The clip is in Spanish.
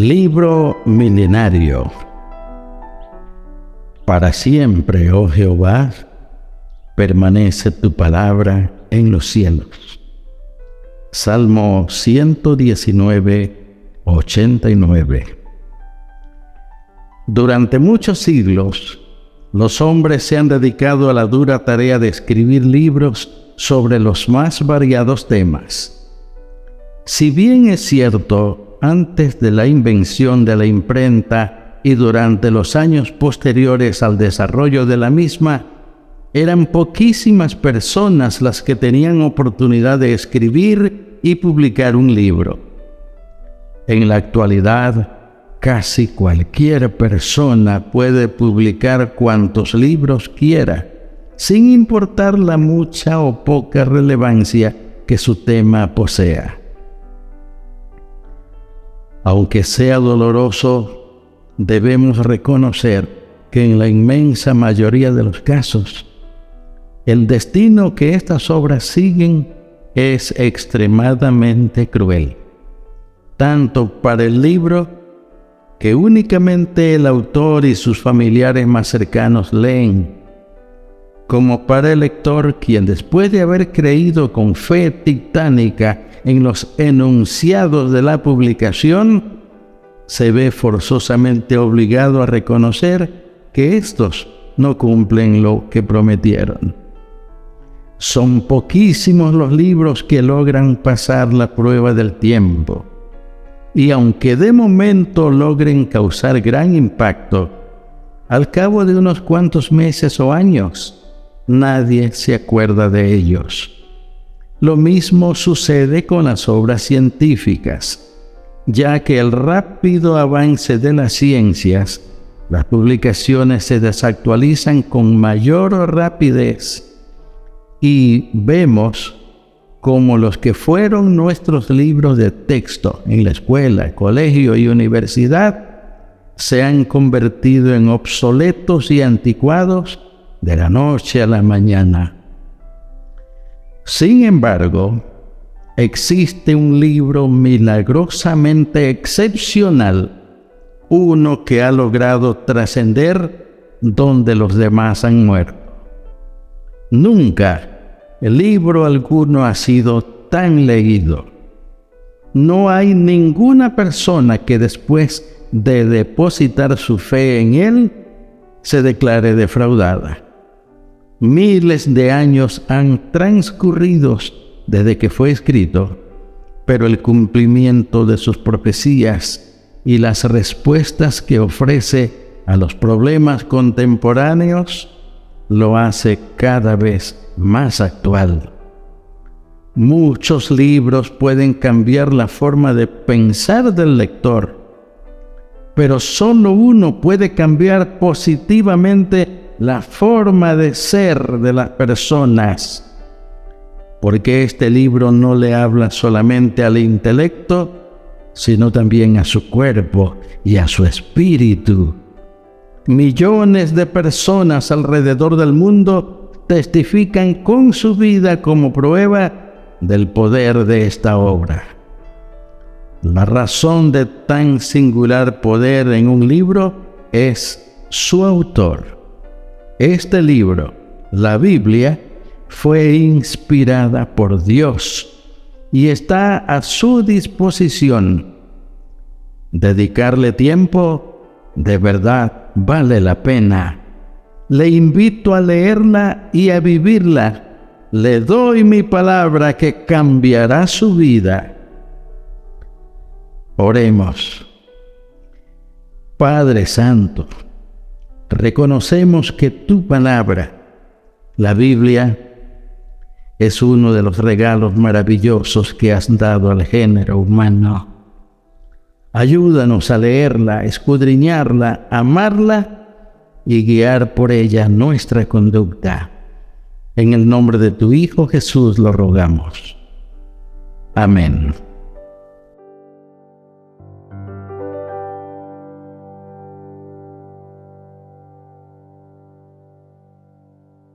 Libro milenario. Para siempre, oh Jehová, permanece tu palabra en los cielos. Salmo 119, 89. Durante muchos siglos, los hombres se han dedicado a la dura tarea de escribir libros sobre los más variados temas. Si bien es cierto antes de la invención de la imprenta y durante los años posteriores al desarrollo de la misma, eran poquísimas personas las que tenían oportunidad de escribir y publicar un libro. En la actualidad, casi cualquier persona puede publicar cuantos libros quiera, sin importar la mucha o poca relevancia que su tema posea. Aunque sea doloroso, debemos reconocer que en la inmensa mayoría de los casos, el destino que estas obras siguen es extremadamente cruel, tanto para el libro que únicamente el autor y sus familiares más cercanos leen, como para el lector quien después de haber creído con fe titánica en los enunciados de la publicación, se ve forzosamente obligado a reconocer que estos no cumplen lo que prometieron. Son poquísimos los libros que logran pasar la prueba del tiempo. Y aunque de momento logren causar gran impacto, al cabo de unos cuantos meses o años, nadie se acuerda de ellos. Lo mismo sucede con las obras científicas, ya que el rápido avance de las ciencias, las publicaciones se desactualizan con mayor rapidez y vemos como los que fueron nuestros libros de texto en la escuela, colegio y universidad se han convertido en obsoletos y anticuados de la noche a la mañana. Sin embargo, existe un libro milagrosamente excepcional, uno que ha logrado trascender donde los demás han muerto. Nunca el libro alguno ha sido tan leído. No hay ninguna persona que después de depositar su fe en él se declare defraudada. Miles de años han transcurrido desde que fue escrito, pero el cumplimiento de sus profecías y las respuestas que ofrece a los problemas contemporáneos lo hace cada vez más actual. Muchos libros pueden cambiar la forma de pensar del lector, pero solo uno puede cambiar positivamente la forma de ser de las personas. Porque este libro no le habla solamente al intelecto, sino también a su cuerpo y a su espíritu. Millones de personas alrededor del mundo testifican con su vida como prueba del poder de esta obra. La razón de tan singular poder en un libro es su autor. Este libro, la Biblia, fue inspirada por Dios y está a su disposición. Dedicarle tiempo de verdad vale la pena. Le invito a leerla y a vivirla. Le doy mi palabra que cambiará su vida. Oremos. Padre Santo, reconocemos que tu palabra, la Biblia, es uno de los regalos maravillosos que has dado al género humano. Ayúdanos a leerla, escudriñarla, amarla y guiar por ella nuestra conducta. En el nombre de tu Hijo Jesús lo rogamos. Amén.